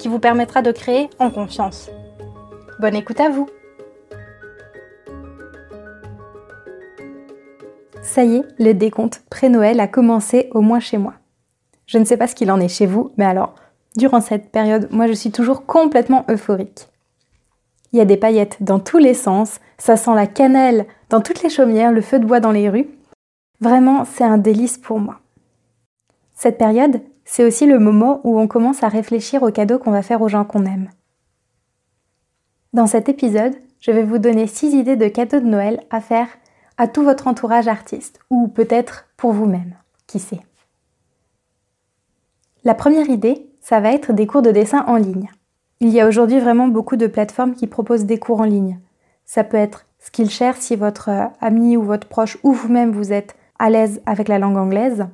qui vous permettra de créer en confiance. Bonne écoute à vous Ça y est, le décompte pré-Noël a commencé au moins chez moi. Je ne sais pas ce qu'il en est chez vous, mais alors, durant cette période, moi je suis toujours complètement euphorique. Il y a des paillettes dans tous les sens, ça sent la cannelle dans toutes les chaumières, le feu de bois dans les rues. Vraiment, c'est un délice pour moi. Cette période, c'est aussi le moment où on commence à réfléchir aux cadeaux qu'on va faire aux gens qu'on aime. Dans cet épisode, je vais vous donner 6 idées de cadeaux de Noël à faire à tout votre entourage artiste, ou peut-être pour vous-même, qui sait. La première idée, ça va être des cours de dessin en ligne. Il y a aujourd'hui vraiment beaucoup de plateformes qui proposent des cours en ligne. Ça peut être Skillshare si votre euh, ami ou votre proche ou vous-même vous êtes à l'aise avec la langue anglaise.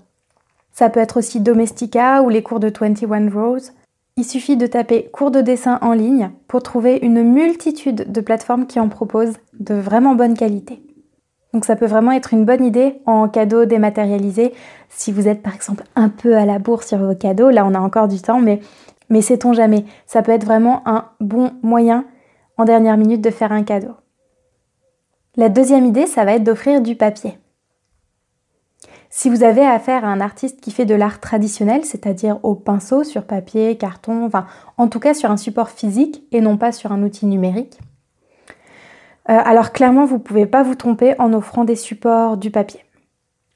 Ça peut être aussi Domestika ou les cours de 21 Rose. Il suffit de taper cours de dessin en ligne pour trouver une multitude de plateformes qui en proposent de vraiment bonne qualité. Donc ça peut vraiment être une bonne idée en cadeau dématérialisé si vous êtes par exemple un peu à la bourre sur vos cadeaux. Là on a encore du temps mais, mais sait-on jamais. Ça peut être vraiment un bon moyen en dernière minute de faire un cadeau. La deuxième idée ça va être d'offrir du papier. Si vous avez affaire à un artiste qui fait de l'art traditionnel, c'est-à-dire au pinceau, sur papier, carton, enfin en tout cas sur un support physique et non pas sur un outil numérique, euh, alors clairement vous ne pouvez pas vous tromper en offrant des supports du papier.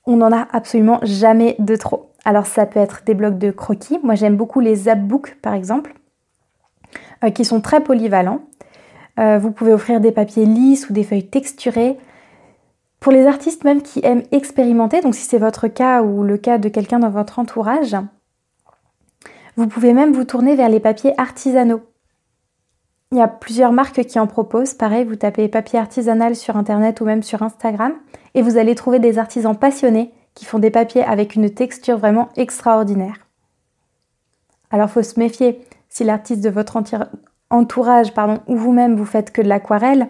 On n'en a absolument jamais de trop. Alors ça peut être des blocs de croquis. Moi j'aime beaucoup les zapbooks par exemple, euh, qui sont très polyvalents. Euh, vous pouvez offrir des papiers lisses ou des feuilles texturées. Pour les artistes même qui aiment expérimenter, donc si c'est votre cas ou le cas de quelqu'un dans votre entourage, vous pouvez même vous tourner vers les papiers artisanaux. Il y a plusieurs marques qui en proposent. Pareil, vous tapez papier artisanal sur Internet ou même sur Instagram et vous allez trouver des artisans passionnés qui font des papiers avec une texture vraiment extraordinaire. Alors faut se méfier. Si l'artiste de votre entourage pardon, ou vous-même vous faites que de l'aquarelle,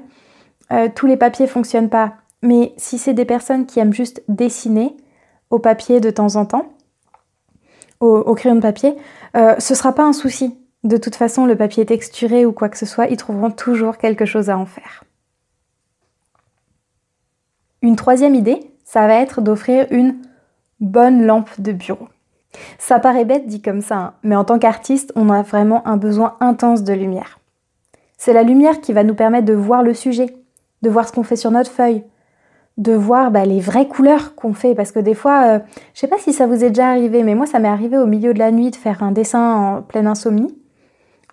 euh, tous les papiers fonctionnent pas. Mais si c'est des personnes qui aiment juste dessiner au papier de temps en temps, au, crayon de papier, euh, ce sera pas un souci. De toute façon, le papier texturé ou quoi que ce soit, ils trouveront toujours quelque chose à en faire. Une troisième idée, ça va être d'offrir une bonne lampe de bureau. Ça paraît bête dit comme ça, hein, mais en tant qu'artiste, on a vraiment un besoin intense de lumière. C'est la lumière qui va nous permettre de voir le sujet, de voir ce qu'on fait sur notre feuille, de voir bah, les vraies couleurs qu'on fait. Parce que des fois, je euh, je sais pas si ça vous est déjà arrivé, mais moi ça m'est arrivé au milieu de la nuit de faire un dessin en pleine insomnie.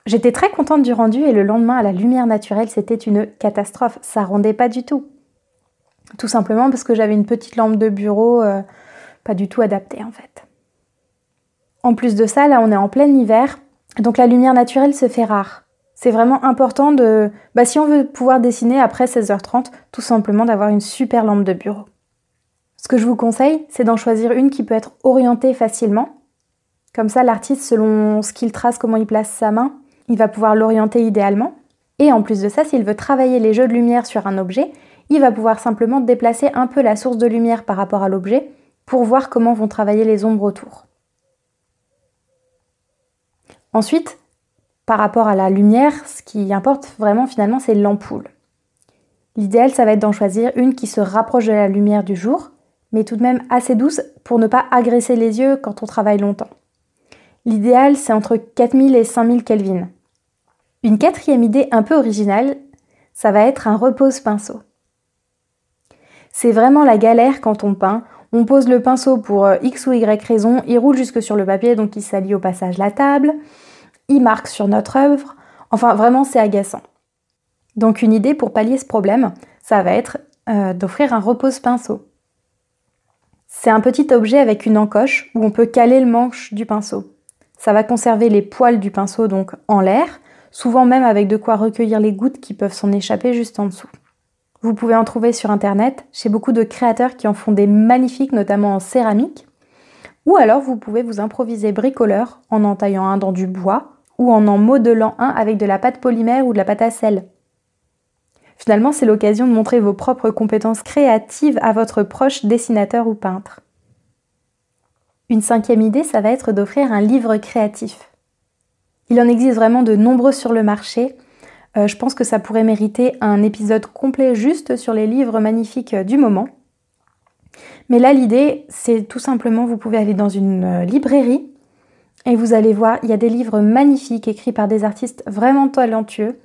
J'étais très contente du rendu et le lendemain à la lumière naturelle, c'était une catastrophe. Ça rendait pas du tout. Tout simplement parce que j'avais une petite lampe de bureau euh, pas du tout adaptée en fait. En plus de ça, là on est en plein hiver, donc la lumière naturelle se fait rare. C'est vraiment important de, bah, si on veut pouvoir dessiner après 16h30, tout simplement d'avoir une super lampe de bureau. Ce que je vous conseille, c'est d'en choisir une qui peut être orientée facilement. Comme ça, l'artiste, selon ce qu'il trace, comment il place sa main, il va pouvoir l'orienter idéalement. Et en plus de ça, s'il veut travailler les jeux de lumière sur un objet, il va pouvoir simplement déplacer un peu la source de lumière par rapport à l'objet pour voir comment vont travailler les ombres autour. Ensuite, par rapport à la lumière, ce qui importe vraiment finalement, c'est l'ampoule. L'idéal, ça va être d'en choisir une qui se rapproche de la lumière du jour, mais tout de même assez douce pour ne pas agresser les yeux quand on travaille longtemps. L'idéal, c'est entre 4000 et 5000 Kelvin. Une quatrième idée un peu originale, ça va être un repose-pinceau. C'est vraiment la galère quand on peint. On pose le pinceau pour euh, X ou Y raison, il roule jusque sur le papier, donc il salit au passage la table il marque sur notre œuvre. Enfin, vraiment, c'est agaçant. Donc, une idée pour pallier ce problème, ça va être euh, d'offrir un repose-pinceau. C'est un petit objet avec une encoche où on peut caler le manche du pinceau. Ça va conserver les poils du pinceau donc en l'air, souvent même avec de quoi recueillir les gouttes qui peuvent s'en échapper juste en dessous. Vous pouvez en trouver sur internet chez beaucoup de créateurs qui en font des magnifiques, notamment en céramique. Ou alors vous pouvez vous improviser bricoleur en en taillant un dans du bois ou en en modelant un avec de la pâte polymère ou de la pâte à sel. Finalement, c'est l'occasion de montrer vos propres compétences créatives à votre proche dessinateur ou peintre. Une cinquième idée, ça va être d'offrir un livre créatif. Il en existe vraiment de nombreux sur le marché. Euh, je pense que ça pourrait mériter un épisode complet juste sur les livres magnifiques du moment. Mais là, l'idée, c'est tout simplement, vous pouvez aller dans une euh, librairie et vous allez voir, il y a des livres magnifiques écrits par des artistes vraiment talentueux.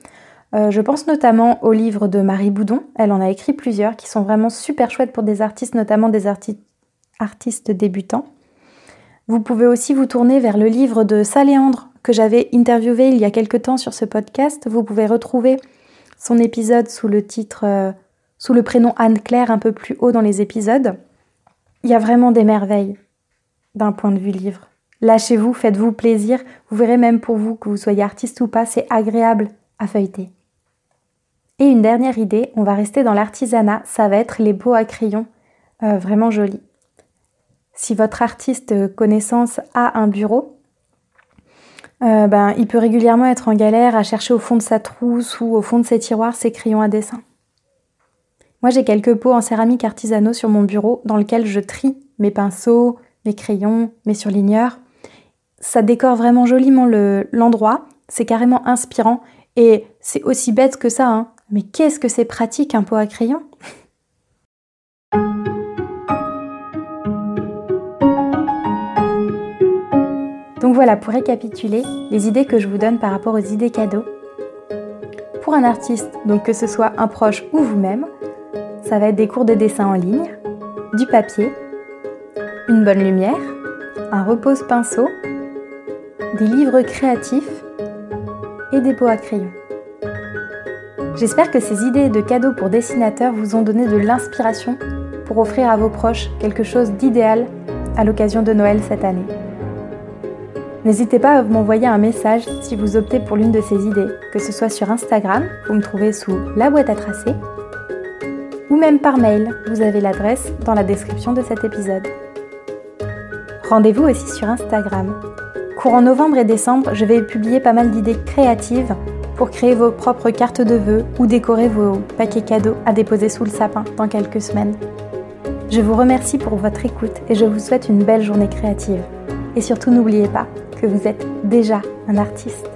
Euh, je pense notamment au livre de Marie Boudon. Elle en a écrit plusieurs qui sont vraiment super chouettes pour des artistes, notamment des artistes débutants. Vous pouvez aussi vous tourner vers le livre de Saléandre que j'avais interviewé il y a quelque temps sur ce podcast. Vous pouvez retrouver son épisode sous le titre, euh, sous le prénom Anne-Claire un peu plus haut dans les épisodes. Il y a vraiment des merveilles d'un point de vue livre. Lâchez-vous, faites-vous plaisir. Vous verrez même pour vous, que vous soyez artiste ou pas, c'est agréable à feuilleter. Et une dernière idée, on va rester dans l'artisanat, ça va être les beaux à crayon, euh, vraiment jolis. Si votre artiste connaissance a un bureau, euh, ben, il peut régulièrement être en galère à chercher au fond de sa trousse ou au fond de ses tiroirs ses crayons à dessin. Moi, j'ai quelques pots en céramique artisanaux sur mon bureau dans lequel je trie mes pinceaux, mes crayons, mes surligneurs. Ça décore vraiment joliment l'endroit, c'est carrément inspirant et c'est aussi bête que ça, hein. mais qu'est-ce que c'est pratique un pot à crayon? Donc voilà, pour récapituler, les idées que je vous donne par rapport aux idées cadeaux. Pour un artiste, donc que ce soit un proche ou vous-même, ça va être des cours de dessin en ligne, du papier, une bonne lumière, un repose-pinceau, des livres créatifs et des pots à crayon. J'espère que ces idées de cadeaux pour dessinateurs vous ont donné de l'inspiration pour offrir à vos proches quelque chose d'idéal à l'occasion de Noël cette année. N'hésitez pas à m'envoyer un message si vous optez pour l'une de ces idées, que ce soit sur Instagram, vous me trouvez sous la boîte à tracer, ou même par mail, vous avez l'adresse dans la description de cet épisode. Rendez-vous aussi sur Instagram. Courant novembre et décembre, je vais publier pas mal d'idées créatives pour créer vos propres cartes de vœux ou décorer vos paquets cadeaux à déposer sous le sapin dans quelques semaines. Je vous remercie pour votre écoute et je vous souhaite une belle journée créative. Et surtout n'oubliez pas, que vous êtes déjà un artiste.